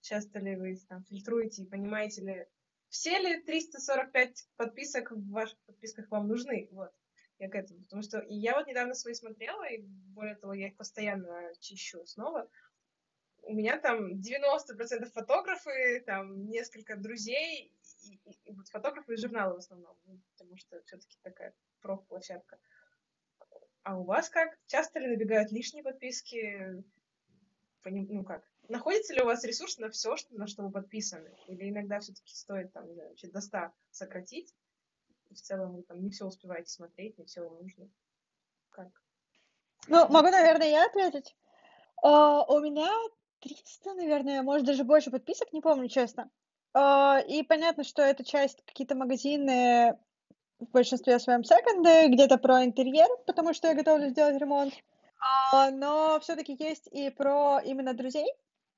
Часто ли вы там фильтруете и понимаете ли, все ли 345 подписок в ваших подписках вам нужны? Вот, я к этому. Потому что и я вот недавно свои смотрела, и более того, я их постоянно чищу снова. У меня там 90% фотографы, там несколько друзей, и, и- и вот фотографы из журнала в основном, ну, потому что все-таки такая профплощадка. А у вас как? Часто ли набегают лишние подписки? Ну как? Находится ли у вас ресурс на все, на что вы подписаны? Или иногда все-таки стоит там, не знаю, до 100 сократить? В целом вы там не все успеваете смотреть, не все вам нужно. Как? Ну, могу, наверное, я ответить. А, у меня 300, наверное, может, даже больше подписок, не помню, честно. А, и понятно, что это часть какие-то магазины, в большинстве своем секонды, где-то про интерьер, потому что я готовлю сделать ремонт. А, но все-таки есть и про именно друзей.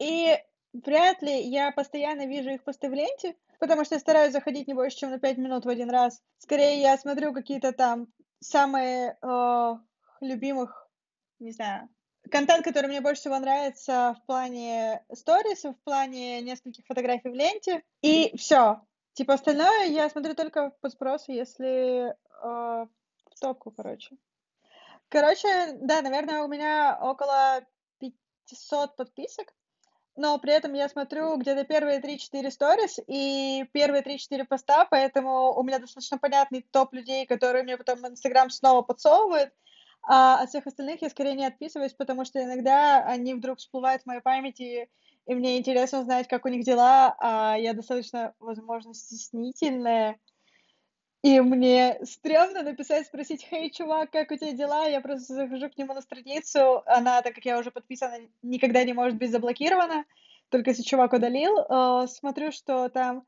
И вряд ли я постоянно вижу их посты в ленте, потому что я стараюсь заходить не больше, чем на 5 минут в один раз. Скорее, я смотрю какие-то там самые э, любимых, не знаю, контент, который мне больше всего нравится в плане сторис, в плане нескольких фотографий в ленте. И все. Типа остальное я смотрю только по спросу, если э, в топку, короче. Короче, да, наверное, у меня около 500 подписок, но при этом я смотрю где-то первые 3-4 сторис и первые 3-4 поста, поэтому у меня достаточно понятный топ людей, которые мне потом Инстаграм снова подсовывает, А от всех остальных я скорее не отписываюсь, потому что иногда они вдруг всплывают в моей памяти, и мне интересно узнать, как у них дела, а я достаточно, возможно, стеснительная, и мне стрёмно написать, спросить, «Хей, чувак, как у тебя дела?» Я просто захожу к нему на страницу, она, так как я уже подписана, никогда не может быть заблокирована, только если чувак удалил, э, смотрю, что там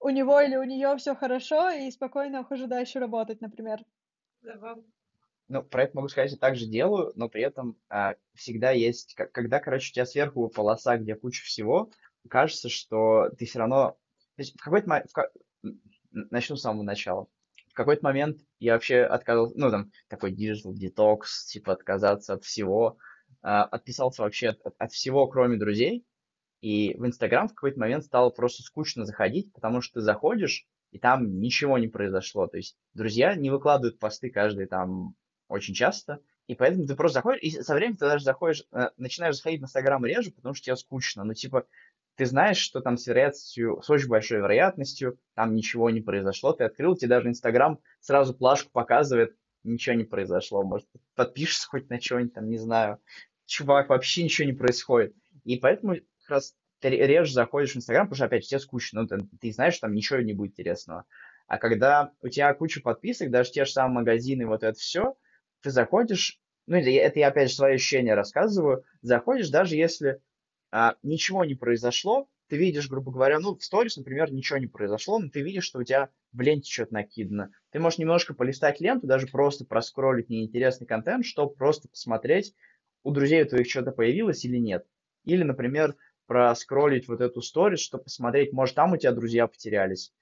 у него или у нее все хорошо, и спокойно ухожу дальше работать, например. Ну, про это могу сказать, я также делаю, но при этом а, всегда есть, как, когда, короче, у тебя сверху полоса, где куча всего, кажется, что ты все равно... То есть в какой-то момент... Начну с самого начала. Какой-то момент я вообще отказался, ну, там, такой digital detox, типа отказаться от всего, а, отписался вообще от, от всего, кроме друзей, и в Инстаграм в какой-то момент стало просто скучно заходить, потому что ты заходишь, и там ничего не произошло. То есть друзья не выкладывают посты каждый там очень часто, и поэтому ты просто заходишь, и со временем ты даже заходишь, э, начинаешь заходить в Инстаграм реже, потому что тебе скучно. Ну, типа, ты знаешь, что там с вероятностью, с очень большой вероятностью, там ничего не произошло, ты открыл, тебе даже Инстаграм сразу плашку показывает, ничего не произошло, может, подпишешься хоть на что-нибудь там, не знаю. Чувак, вообще ничего не происходит. И поэтому как раз ты реже заходишь в Инстаграм, потому что, опять, тебе скучно, ну, ты, ты знаешь, что там ничего не будет интересного. А когда у тебя куча подписок, даже те же самые магазины, вот это все, ты заходишь, ну, это я, опять же, свои ощущения рассказываю, заходишь, даже если а, ничего не произошло, ты видишь, грубо говоря, ну, в сторис, например, ничего не произошло, но ты видишь, что у тебя в ленте что-то накидано. Ты можешь немножко полистать ленту, даже просто проскролить неинтересный контент, чтобы просто посмотреть, у друзей у твоих что-то появилось или нет. Или, например, проскролить вот эту сторис, чтобы посмотреть, может, там у тебя друзья потерялись.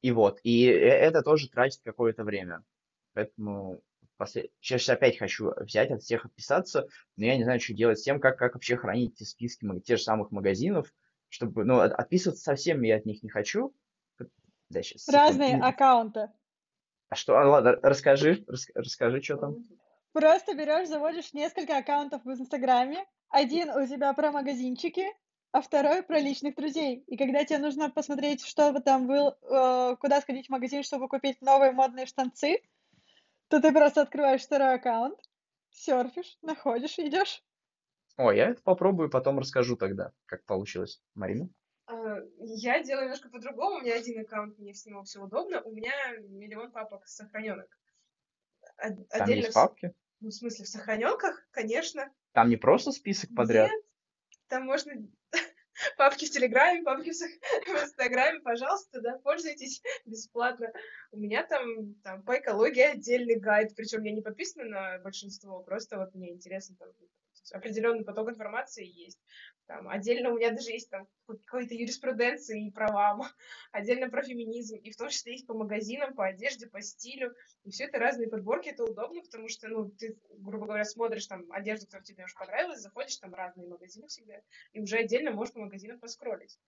И вот, и э, это тоже тратит какое-то время. Поэтому послед... сейчас опять хочу взять от всех отписаться, но я не знаю, что делать с тем, как, как вообще хранить эти списки тех же самых магазинов, чтобы, ну, отписываться совсем я от них не хочу. Да, сейчас. Разные аккаунты. А что, а, ладно, расскажи, рас, расскажи, что там. Просто берешь, заводишь несколько аккаунтов в Инстаграме, один у тебя про магазинчики, а второй про личных друзей. И когда тебе нужно посмотреть, что вы там был, э, куда сходить в магазин, чтобы купить новые модные штанцы, то ты просто открываешь второй аккаунт, серфишь, находишь идешь. О, я это попробую, потом расскажу тогда, как получилось. Марина? А, я делаю немножко по-другому. У меня один аккаунт, мне с него все удобно. У меня миллион папок сохраненок. Отдельно Там есть папки? Ну, в смысле, в сохраненках, конечно. Там не просто список подряд? Нет, там можно папки в Телеграме, папки в, Инстаграме, пожалуйста, да, пользуйтесь бесплатно. У меня там, там по экологии отдельный гайд, причем я не подписана на большинство, просто вот мне интересно там определенный поток информации есть. Там, отдельно у меня даже есть там какой-то юриспруденции и правам, отдельно про феминизм, и в том числе есть по магазинам, по одежде, по стилю, и все это разные подборки, это удобно, потому что, ну, ты, грубо говоря, смотришь там одежду, которая тебе уже понравилась, заходишь, там разные магазины всегда, и уже отдельно можешь по магазинам поскролить.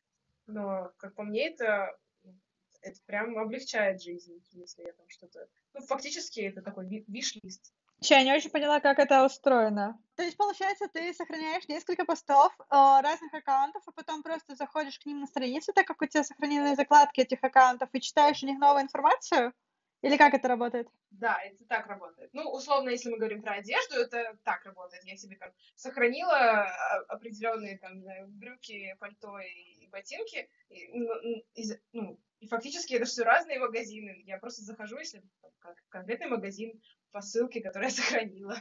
Но, как по мне, это это прям облегчает жизнь, если я там что-то... Ну, фактически это такой виш-лист. Я не очень поняла, как это устроено. То есть, получается, ты сохраняешь несколько постов э, разных аккаунтов, а потом просто заходишь к ним на страницу, так как у тебя сохранены закладки этих аккаунтов, и читаешь у них новую информацию? Или как это работает? Да, это так работает. Ну, условно, если мы говорим про одежду, это так работает. Я себе там сохранила а, определенные там брюки, пальто и ботинки, и, ну, и, ну, и фактически это все разные магазины. Я просто захожу, если там, конкретный магазин по ссылке, которую я сохранила.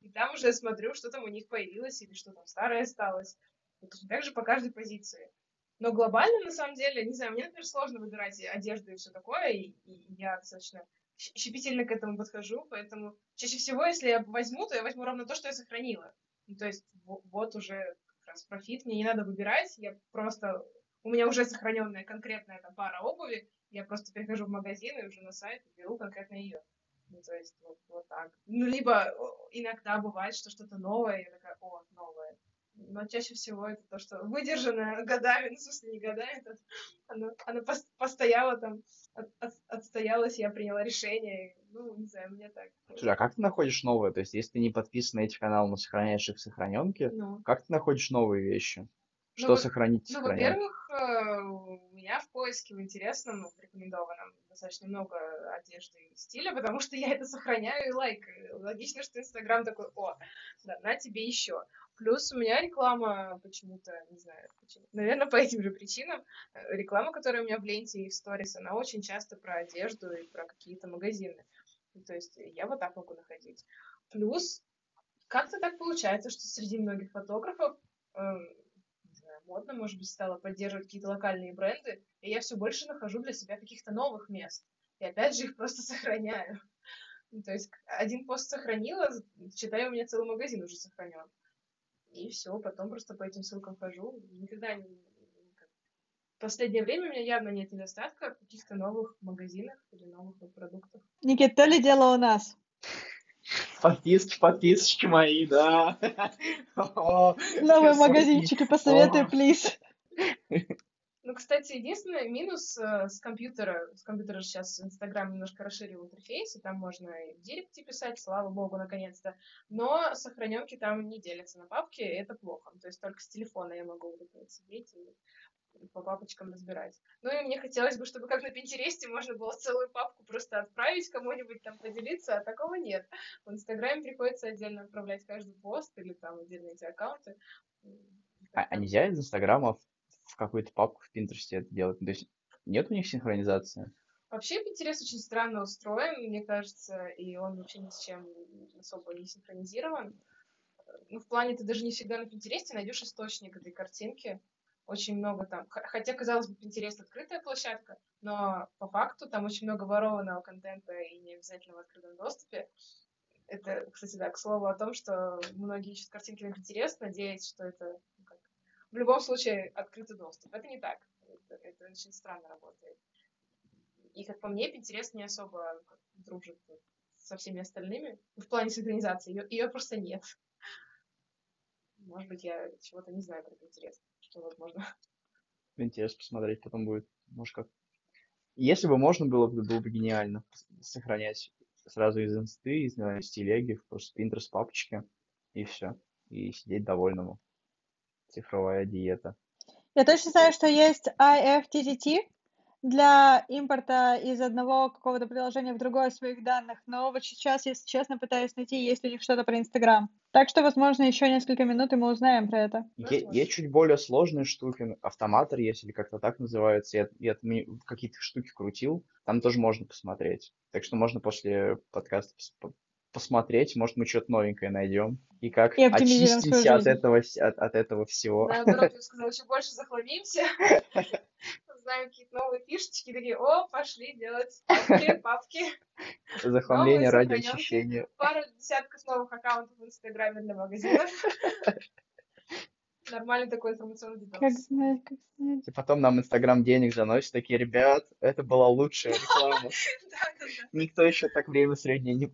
И там уже смотрю, что там у них появилось или что там старое осталось. И точно так же по каждой позиции. Но глобально, на самом деле, не знаю, мне, например, сложно выбирать одежду и все такое, и, и я достаточно щепетильно к этому подхожу, поэтому чаще всего, если я возьму, то я возьму ровно то, что я сохранила. Ну, то есть вот уже как раз профит, мне не надо выбирать, я просто... У меня уже сохраненная конкретная там, пара обуви, я просто перехожу в магазин и уже на сайт беру конкретно ее. Ну, то есть вот, вот так. Ну, либо иногда бывает, что что-то новое, я такая, о, новое. Но чаще всего это то, что выдержанное годами, ну, в смысле, не годами, это, оно, оно постояло там, от, от, отстоялось, я приняла решение, ну, не знаю, мне так. Слушай, а как ты находишь новое? То есть, если ты не подписан на эти каналы, но сохраняешь их в сохраненке, ну. как ты находишь новые вещи? Что вот- сохранить, Ну, во-первых, э, у меня в поиске в интересном, ну, в рекомендованном достаточно много одежды и стиля, потому что я это сохраняю и лайкаю. Логично, что Инстаграм такой, о, да, на тебе еще. Плюс у меня реклама почему-то, не знаю почему, наверное, по этим же причинам, э, реклама, которая у меня в ленте и в сторис, она очень часто про одежду и про какие-то магазины. Ну, То есть я вот так могу находить. Плюс как-то так получается, что среди многих фотографов эм, модно, может быть, стало поддерживать какие-то локальные бренды, и я все больше нахожу для себя каких-то новых мест. И опять же их просто сохраняю. Ну, То есть один пост сохранила, читаю, у меня целый магазин уже сохранен. И все, потом просто по этим ссылкам хожу. Никогда не... последнее время у меня явно нет недостатка в каких-то новых магазинах или новых продуктах. Никит, то ли дело у нас. Подписки, подписочки мои, да. Новые магазинчики, посоветуй, плиз. Ну, кстати, единственный минус э, с компьютера, с компьютера сейчас Инстаграм немножко расширил интерфейс, и там можно и в директе писать, слава богу, наконец-то, но сохраненки там не делятся на папки, и это плохо. То есть только с телефона я могу вот это вот сидеть и по папочкам разбирать. Ну и мне хотелось бы, чтобы как на Пинтересте можно было целую папку просто отправить кому-нибудь там поделиться, а такого нет. В Инстаграме приходится отдельно отправлять каждый пост или там отдельные эти аккаунты. А, а нельзя из Инстаграма в, в какую-то папку в Пинтересте это делать? То есть нет у них синхронизации? Вообще Pinterest очень странно устроен, мне кажется, и он вообще ни с чем особо не синхронизирован. Ну, в плане ты даже не всегда на Pinterest найдешь источник этой картинки. Очень много там. Хотя, казалось бы, Pinterest открытая площадка, но по факту там очень много ворованного контента и не обязательно в открытом доступе. Это, кстати, да, к слову о том, что многие ищут картинки на Pinterest, надеясь, что это ну, как, в любом случае открытый доступ. Это не так. Это, это очень странно работает. И, как по мне, Pinterest не особо как, дружит со всеми остальными. В плане синхронизации. Ее, ее просто нет. Может быть, я чего-то не знаю про Pinterest, что возможно. Интересно посмотреть потом будет. Может, как... Если бы можно было, бы, было бы гениально сохранять сразу из инсты, из, э, из телеги, просто Pinterest папочке, и все. И сидеть довольному. Цифровая диета. Я точно знаю, что есть IFTTT для импорта из одного какого-то приложения в другое своих данных, но вот сейчас, если честно, пытаюсь найти, есть ли у них что-то про Инстаграм. Так что, возможно, еще несколько минут, и мы узнаем про это. Е-. Есть чуть более сложные штуки, автоматор есть, или как-то так называется. Я, я какие-то штуки крутил, там тоже можно посмотреть. Так что можно после подкаста пос- по- посмотреть, может, мы что-то новенькое найдем. И как И очистимся от этого, от, от этого всего. Наоборот, я сказала, еще больше захламимся. Знаем какие-то новые фишечки, такие, о, пошли делать папки, папки. Захламление ради очищения. Пару десятков новых аккаунтов в Инстаграме для магазинов. Нормальный такой информационный Как детокс. знать, как знать. И потом нам Инстаграм денег заносит, такие, ребят, это была лучшая реклама. Никто еще так время среднее не...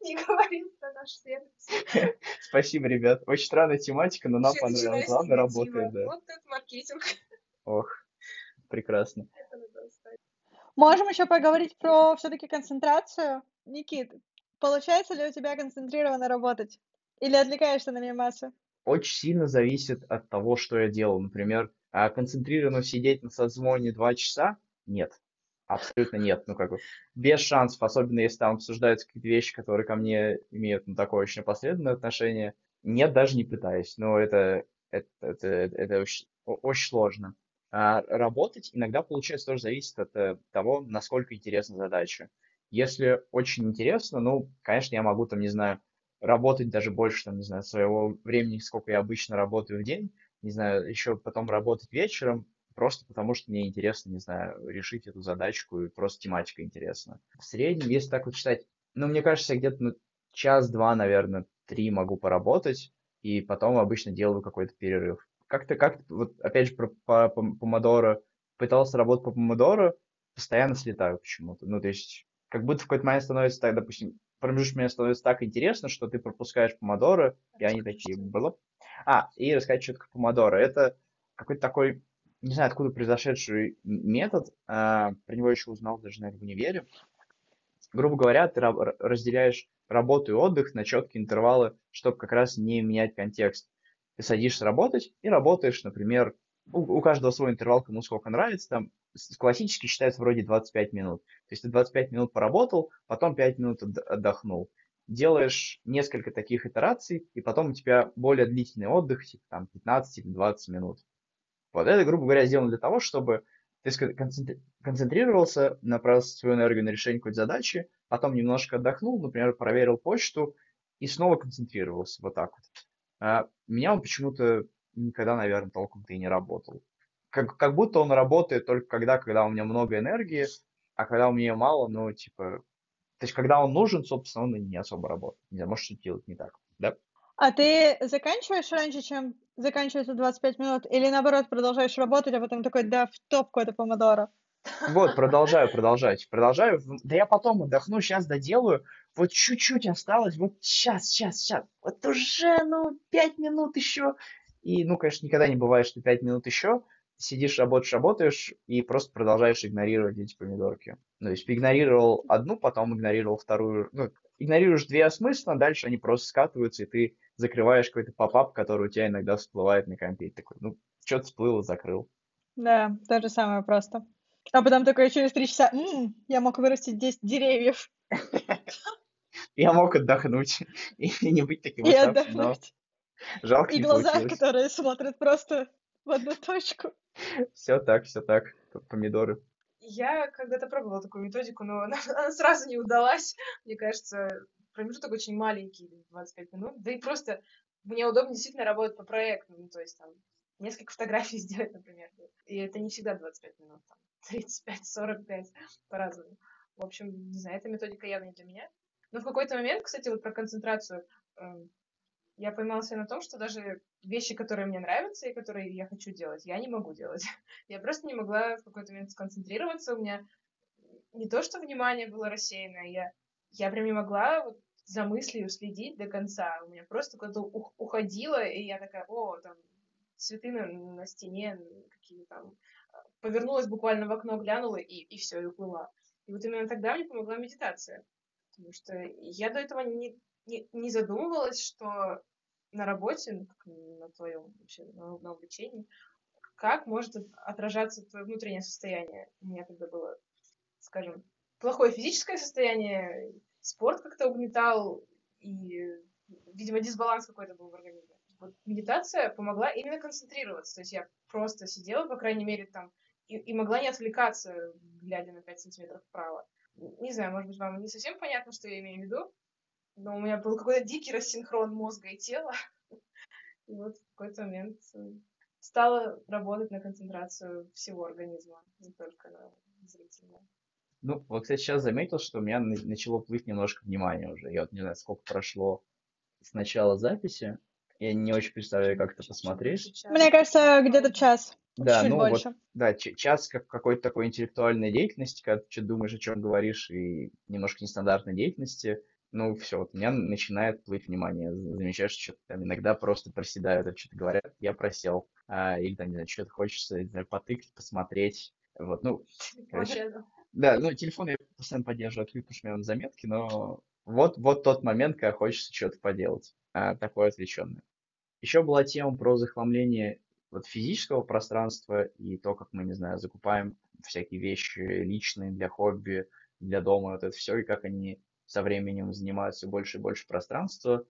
Не говорим про наш сервис. Спасибо, ребят. Очень странная тематика, но нам понравилось. негатива. работает, да. Вот это маркетинг. Ох, прекрасно. Можем еще поговорить про все-таки концентрацию. Никит, получается ли у тебя концентрированно работать? Или отвлекаешься на мемасы? Очень сильно зависит от того, что я делал. Например, а, концентрированно сидеть на созвоне два часа? Нет. Абсолютно нет. Ну, как бы, без шансов, особенно если там обсуждаются какие-то вещи, которые ко мне имеют ну, такое очень опосредованное отношение. Нет, даже не пытаюсь. Но это, это, это, это очень, очень сложно. А работать иногда, получается, тоже зависит от э, того, насколько интересна задача. Если очень интересно, ну, конечно, я могу там, не знаю, работать даже больше, там, не знаю, своего времени, сколько я обычно работаю в день, не знаю, еще потом работать вечером, просто потому что мне интересно, не знаю, решить эту задачку, и просто тематика интересна. В среднем, если так вот считать, ну, мне кажется, я где-то ну, час-два, наверное, три могу поработать, и потом обычно делаю какой-то перерыв. Как-то, как вот опять же, про по, по- помодоро, пытался работать по помодоро, постоянно слетаю почему-то. Ну, то есть, как будто в какой-то момент становится так, допустим, промежуточный момент становится так интересно, что ты пропускаешь помодоро, и они такие, было. А, и рассказать, что такое помодоро. Это какой-то такой, не знаю, откуда произошедший метод, а, про него еще узнал даже, наверное, в универе. Грубо говоря, ты разделяешь работу и отдых на четкие интервалы, чтобы как раз не менять контекст. Ты садишься работать и работаешь, например, у, у каждого свой интервал, кому сколько нравится, там классически считается вроде 25 минут. То есть ты 25 минут поработал, потом 5 минут отдохнул. Делаешь несколько таких итераций, и потом у тебя более длительный отдых, типа там 15 или 20 минут. Вот это, грубо говоря, сделано для того, чтобы ты концентрировался, направил свою энергию на решение какой-то задачи, потом немножко отдохнул, например, проверил почту и снова концентрировался вот так вот. А меня он почему-то никогда, наверное, толком-то и не работал. Как, как будто он работает только когда, когда у меня много энергии, а когда у меня мало, ну, типа... То есть, когда он нужен, собственно, он и не особо работает. Не знаю, может, что делать не так, да? А ты заканчиваешь раньше, чем заканчивается 25 минут? Или, наоборот, продолжаешь работать, а потом такой, да, в топку это помодоро? Вот, продолжаю, продолжать. Продолжаю. Да я потом отдохну, сейчас доделаю. Вот чуть-чуть осталось, вот сейчас, сейчас, сейчас. Вот уже, ну, пять минут еще. И, ну, конечно, никогда не бывает, что пять минут еще. Сидишь, работаешь, работаешь, и просто продолжаешь игнорировать эти помидорки. Ну, то есть игнорировал одну, потом игнорировал вторую. Ну, игнорируешь две осмысленно, дальше они просто скатываются, и ты закрываешь какой-то попап, который у тебя иногда всплывает на компе. Такой, ну, что-то всплыло, закрыл. Да, то же самое просто. А потом такой через три часа, м-м, я мог вырастить 10 деревьев. Я мог отдохнуть и не быть таким И отдохнуть. Жалко, И глаза, которые смотрят просто в одну точку. Все так, все так. Помидоры. Я когда-то пробовала такую методику, но она, она сразу не удалась. Мне кажется, промежуток очень маленький, 25 минут. Да и просто мне удобно действительно работать по проекту. Ну, то есть там несколько фотографий сделать, например. И это не всегда 25 минут, там 35-45 по-разному. В общем, не знаю, эта методика явно не для меня. Но в какой-то момент, кстати, вот про концентрацию, эм, я поймала на том, что даже вещи, которые мне нравятся и которые я хочу делать, я не могу делать. Я просто не могла в какой-то момент сконцентрироваться. У меня не то, что внимание было рассеянное, я, я прям не могла вот за мыслью следить до конца. У меня просто куда-то уходило, и я такая, о, там, цветы на, на стене, какие там... Повернулась буквально в окно, глянула, и, и все, и уплыла. И вот именно тогда мне помогла медитация. Потому что я до этого не, не, не задумывалась, что на работе, ну, на твоем вообще, на, на обучении, как может отражаться твое внутреннее состояние. У меня тогда было, скажем, плохое физическое состояние, спорт как-то угнетал, и, видимо, дисбаланс какой-то был в организме. Вот медитация помогла именно концентрироваться. То есть я просто сидела, по крайней мере, там, и, и могла не отвлекаться, глядя на 5 сантиметров вправо. Не знаю, может быть, вам не совсем понятно, что я имею в виду, но у меня был какой-то дикий рассинхрон мозга и тела. И вот в какой-то момент э, стала работать на концентрацию всего организма, не только на зрительное. Ну, вот, кстати, сейчас заметил, что у меня начало плыть немножко внимания уже. Я вот не знаю, сколько прошло с начала записи. Я не очень представляю, как это посмотреть. Мне кажется, где-то час. Да, ну больше. вот, да, час как какой-то такой интеллектуальной деятельности, когда ты что думаешь, о чем говоришь, и немножко нестандартной деятельности, ну, все, вот у меня начинает плыть внимание. Замечаешь, что там иногда просто проседают, а что-то говорят, я просел. А, или там, не знаю, что-то хочется, не знаю, потыкать, посмотреть. Вот, ну, короче, да, ну, телефон я постоянно поддерживаю, открыт, потому что у меня он заметки, но вот, вот тот момент, когда хочется что-то поделать, а, такое отвлеченное. Еще была тема про захламление вот физического пространства и то, как мы, не знаю, закупаем всякие вещи личные для хобби, для дома, вот это все, и как они со временем занимают все больше и больше пространства.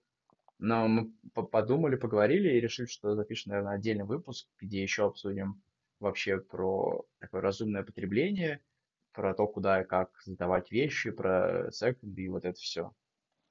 Но мы подумали, поговорили и решили, что запишем, наверное, отдельный выпуск, где еще обсудим вообще про такое разумное потребление, про то, куда и как сдавать вещи, про секунды и вот это все.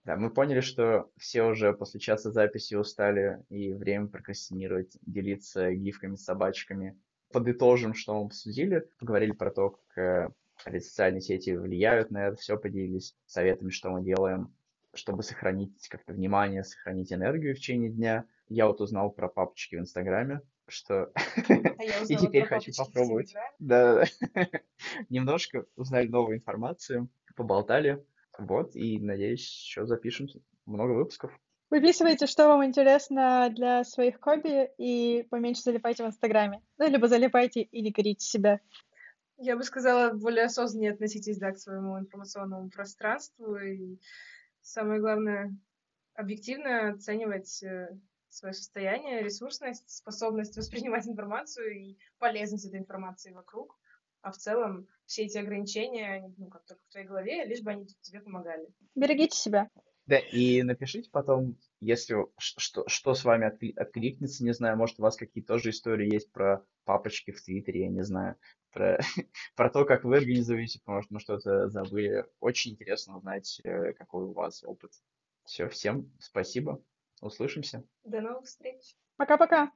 Да, мы поняли, что все уже после часа записи устали, и время прокрастинировать, делиться гифками с собачками. Подытожим, что мы обсудили, поговорили про то, как э, социальные сети влияют на это, все поделились советами, что мы делаем, чтобы сохранить как-то внимание, сохранить энергию в течение дня. Я вот узнал про папочки в Инстаграме, что а и теперь хочу попробовать. Да, немножко узнали новую информацию, поболтали. Вот, и надеюсь, еще запишем много выпусков. Выписывайте, что вам интересно для своих хобби, и поменьше залипайте в Инстаграме. Ну, либо залипайте и не корите себя. Я бы сказала, более осознаннее относитесь, да, к своему информационному пространству. И самое главное, объективно оценивать э, свое состояние, ресурсность, способность воспринимать информацию и полезность этой информации вокруг. А в целом все эти ограничения, они, ну, как только в твоей голове, лишь бы они тебе помогали. Берегите себя. Да, и напишите потом, если что, что с вами откликнется, не знаю, может, у вас какие-то тоже истории есть про папочки в Твиттере, я не знаю, про, про то, как вы организуете, может, мы что-то забыли. Очень интересно узнать, э, какой у вас опыт. Все, всем спасибо, услышимся. До новых встреч. Пока-пока.